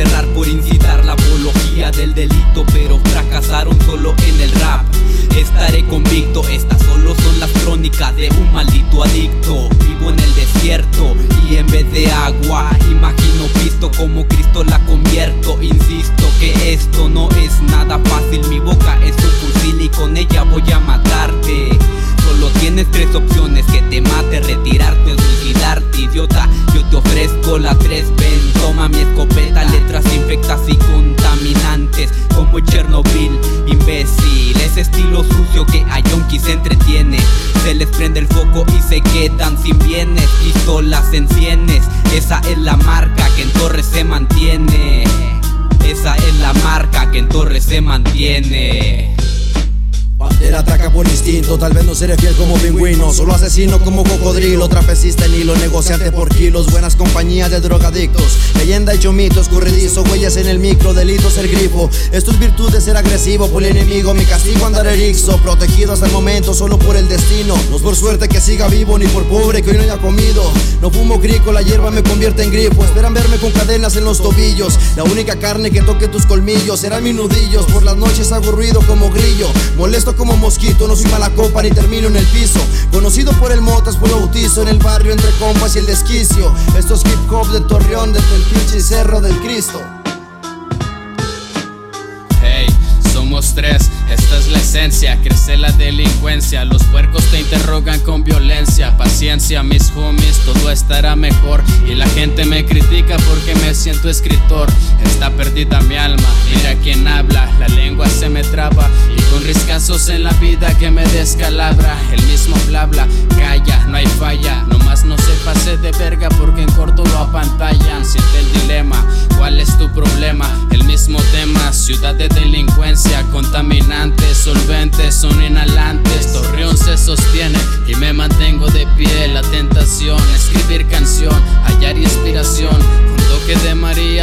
encerrar por incitar la apología del delito, pero fracasaron solo en el rap. Estaré convicto, estas como Chernobyl, imbécil. Ese estilo sucio que a Yonki se entretiene. Se les prende el foco y se quedan sin bienes, pistolas en cienes. Esa es la marca que en Torres se mantiene. Por instinto, tal vez no seré fiel como pingüino Solo asesino como cocodrilo, trapecista en hilo Negociante por kilos, buenas compañías de drogadictos. Leyenda hecho mito, escurridizo, huellas en el micro Delitos ser grifo, esto es virtud de ser agresivo Por el enemigo, mi castigo andar erixo Protegido hasta el momento, solo por el destino. No es por suerte que siga vivo, ni por pobre que hoy no haya comido. No fumo crico, la hierba me convierte en grifo. Esperan verme con cadenas en los tobillos. La única carne que toque tus colmillos serán mis nudillos. Por las noches hago ruido como grillo Molesto como mosquito, no soy mala copa ni termino en el piso. Conocido por el motas, por bautizo en el barrio entre compas y el desquicio. Esto es hip hop de Torreón desde el pinche cerro del Cristo. Hey, somos tres, esta es la esencia, crece la delincuencia, los puercos te interrogan con violencia, paciencia mis homies, todo estará mejor y la gente me critica porque me siento escritor, está perdida mi alma, mira quién habla, la lengua se me traba en la vida que me descalabra. El mismo bla bla, calla, no hay falla. Nomás no se pase de verga porque en corto lo apantallan. Siente el dilema, ¿cuál es tu problema? El mismo tema, ciudad de delincuencia, contaminantes, solventes, son inhalantes. Torreón se sostiene y me mantengo de pie. La tentación, escribir canción, hallar inspiración. Con toque de María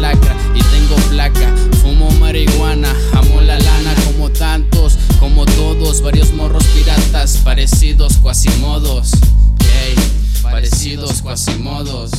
y tengo placa. Fumo marihuana, amo la lana como tantos, como todos. Varios morros piratas, parecidos cuasimodos. Hey, parecidos cuasimodos.